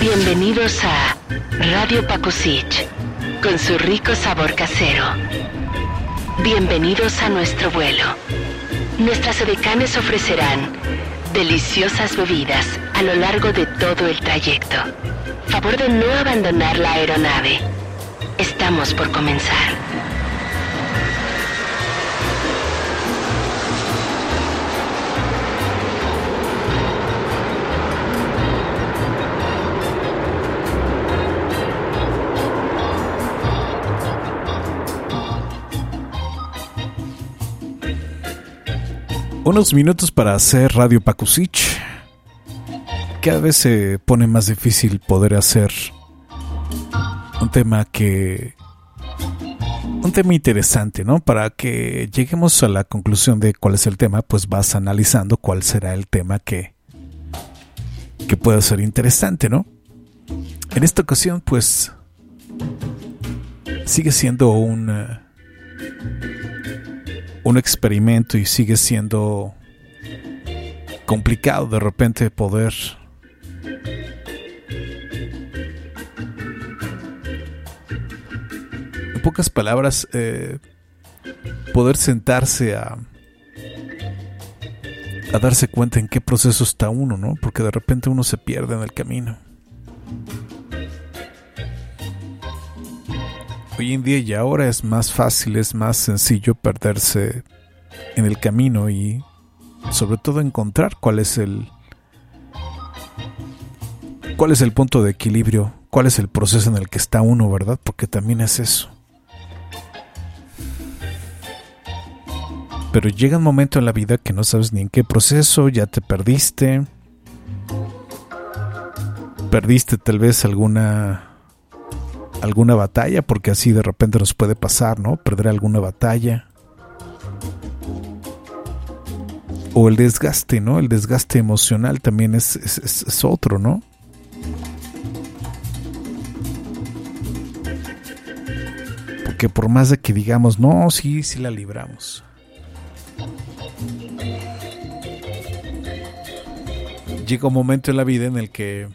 Bienvenidos a Radio Pakusich, con su rico sabor casero. Bienvenidos a nuestro vuelo. Nuestras edecanes ofrecerán deliciosas bebidas a lo largo de todo el trayecto. Favor de no abandonar la aeronave. Estamos por comenzar. Unos minutos para hacer Radio Pakusich. Cada vez se pone más difícil poder hacer un tema que. Un tema interesante, ¿no? Para que lleguemos a la conclusión de cuál es el tema, pues vas analizando cuál será el tema que. que pueda ser interesante, ¿no? En esta ocasión, pues. sigue siendo un. Un experimento y sigue siendo complicado de repente poder en pocas palabras eh, poder sentarse a a darse cuenta en qué proceso está uno, ¿no? Porque de repente uno se pierde en el camino. Hoy en día y ahora es más fácil, es más sencillo perderse en el camino y sobre todo encontrar cuál es el cuál es el punto de equilibrio, cuál es el proceso en el que está uno, ¿verdad? Porque también es eso. Pero llega un momento en la vida que no sabes ni en qué proceso, ya te perdiste. Perdiste tal vez alguna alguna batalla, porque así de repente nos puede pasar, ¿no? Perder alguna batalla. O el desgaste, ¿no? El desgaste emocional también es, es, es- otro, ¿no? Porque por más de que digamos, no, sí, sí la libramos. Llega un momento en la vida en el que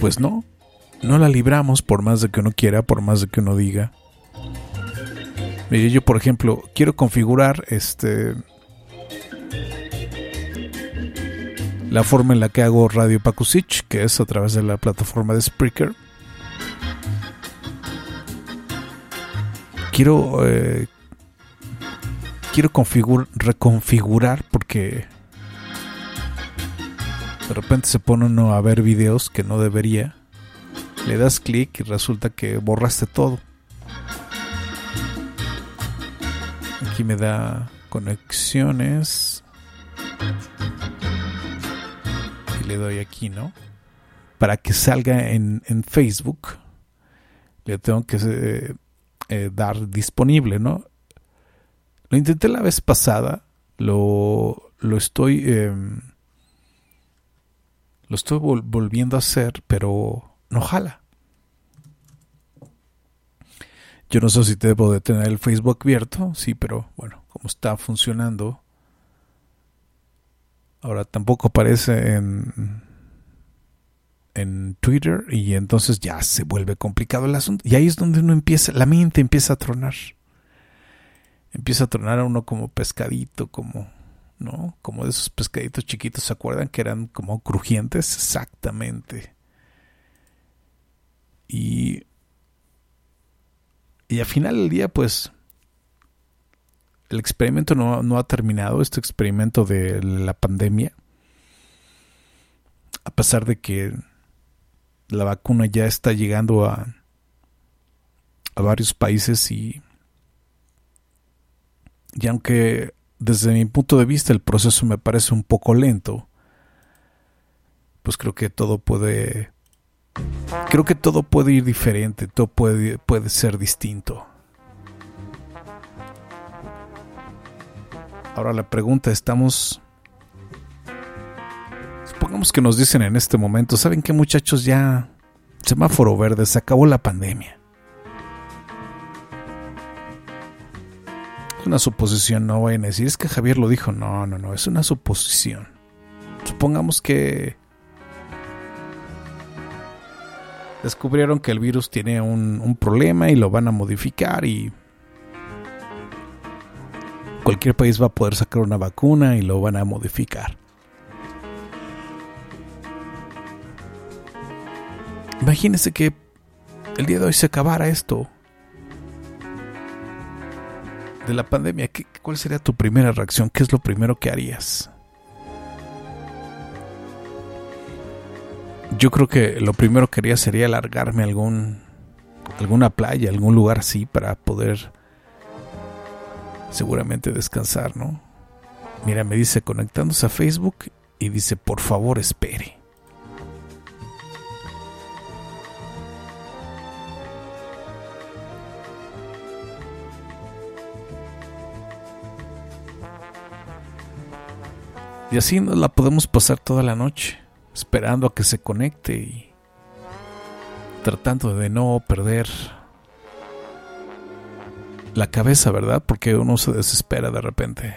pues no, no la libramos por más de que uno quiera, por más de que uno diga. Mire, yo por ejemplo, quiero configurar este la forma en la que hago Radio Pakusich, que es a través de la plataforma de Spreaker. Quiero eh, quiero configur- reconfigurar porque de repente se pone uno a ver videos que no debería. Le das clic y resulta que borraste todo. Aquí me da conexiones. Y le doy aquí, ¿no? Para que salga en, Facebook, le tengo que eh, eh, dar disponible, ¿no? Lo intenté la vez pasada. Lo, lo estoy... em, lo estoy vol- volviendo a hacer, pero no jala. Yo no sé si debo de tener el Facebook abierto, sí, pero bueno, como está funcionando. Ahora tampoco aparece en en Twitter y entonces ya se vuelve complicado el asunto. Y ahí es donde uno empieza, la mente empieza a tronar. Empieza a tronar a uno como pescadito, como, ¿no? Como de esos pescaditos chiquitos, ¿se acuerdan? Que eran como crujientes, exactamente. Y, y al final del día, pues, el experimento no, no ha terminado, este experimento de la pandemia. A pesar de que la vacuna ya está llegando a, a varios países y, y aunque desde mi punto de vista el proceso me parece un poco lento, pues creo que todo puede creo que todo puede ir diferente, todo puede, puede ser distinto. Ahora la pregunta, estamos Supongamos que nos dicen en este momento, ¿saben qué muchachos? Ya semáforo verde, se acabó la pandemia. Una suposición, no vayan a decir, es que Javier lo dijo, no, no, no, es una suposición. Supongamos que descubrieron que el virus tiene un, un problema y lo van a modificar y cualquier país va a poder sacar una vacuna y lo van a modificar. Imagínese que el día de hoy se acabara esto de la pandemia. ¿Qué, ¿Cuál sería tu primera reacción? ¿Qué es lo primero que harías? Yo creo que lo primero que haría sería alargarme a algún, alguna playa, algún lugar así para poder seguramente descansar, ¿no? Mira, me dice conectándose a Facebook y dice, por favor espere. Y así nos la podemos pasar toda la noche, esperando a que se conecte y tratando de no perder la cabeza, ¿verdad? Porque uno se desespera de repente.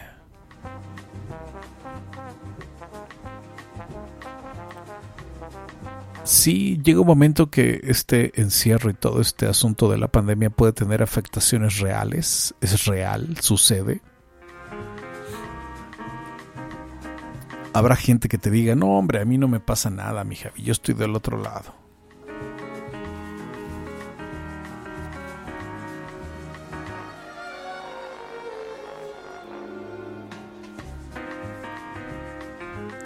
Sí, llega un momento que este encierro y todo este asunto de la pandemia puede tener afectaciones reales, es real, sucede habrá gente que te diga, no hombre, a mí no me pasa nada, mi yo estoy del otro lado.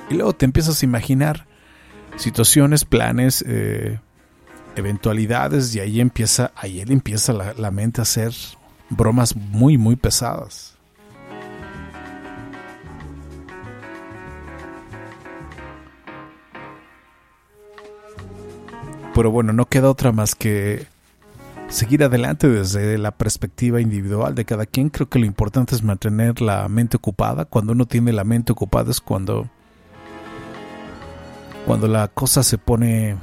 Y luego te empiezas a imaginar situaciones, planes, eh, eventualidades, y ahí empieza, ahí él empieza la, la mente a hacer bromas muy, muy pesadas. Pero bueno, no queda otra más que seguir adelante desde la perspectiva individual de cada quien. Creo que lo importante es mantener la mente ocupada. Cuando uno tiene la mente ocupada es cuando cuando la cosa se pone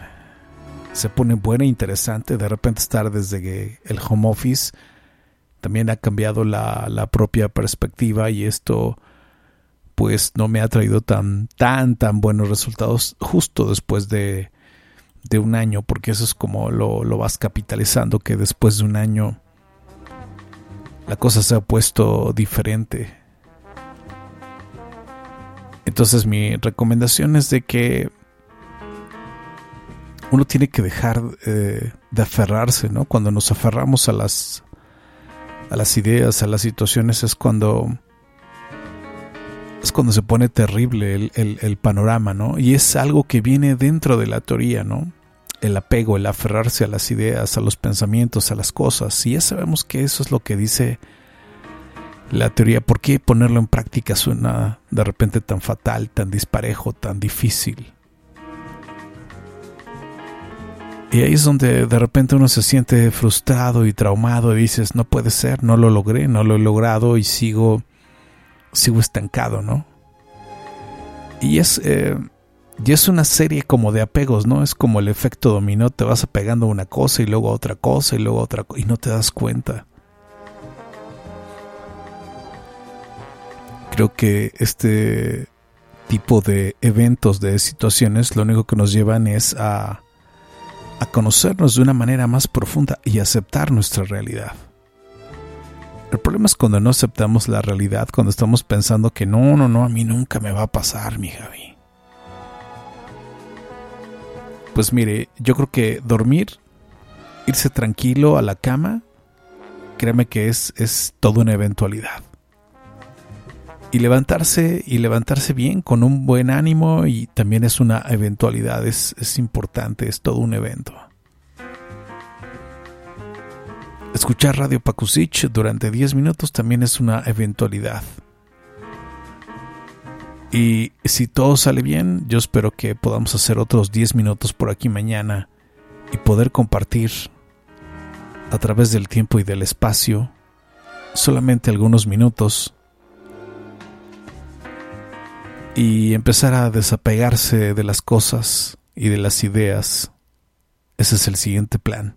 se pone buena e interesante. De repente estar desde el home office también ha cambiado la, la propia perspectiva y esto pues no me ha traído tan tan tan buenos resultados justo después de de un año, porque eso es como lo, lo vas capitalizando, que después de un año la cosa se ha puesto diferente. Entonces mi recomendación es de que uno tiene que dejar eh, de aferrarse, ¿no? Cuando nos aferramos a las a las ideas, a las situaciones es cuando cuando se pone terrible el, panorama, ¿no? Y es algo que viene dentro de la teoría, ¿no? El apego, el aferrarse a las ideas, a los pensamientos, a las cosas. Y ya sabemos que eso es lo que dice la teoría. ¿Por qué ponerlo en práctica suena de repente tan fatal, tan disparejo, tan difícil? Y ahí es donde de repente uno se siente frustrado y traumado y dices, no puede ser, no lo logré, no lo he logrado y sigo sigo estancado, ¿no? Y es, eh, y es una serie como de apegos, ¿no? Es como el efecto dominó, te vas apegando a una cosa y luego a otra cosa y luego a otra cosa y no te das cuenta. Creo que este tipo de eventos, de situaciones, lo único que nos llevan es a, a conocernos de una manera más profunda y aceptar nuestra realidad. El problema es cuando no aceptamos la realidad, cuando estamos pensando que no, no, no, a mí nunca me va a pasar, mi Javi. Pues mire, yo creo que dormir, irse tranquilo a la cama, créeme que es, es toda una eventualidad. Y levantarse y levantarse bien, con un buen ánimo, y también es una eventualidad, es, es importante, es todo un evento. Escuchar Radio Pakusich durante 10 minutos también es una eventualidad. Y si todo sale bien, yo espero que podamos hacer otros 10 minutos por aquí mañana y poder compartir a través del tiempo y del espacio solamente algunos minutos y empezar a desapegarse de las cosas y de las ideas. Ese es el siguiente plan.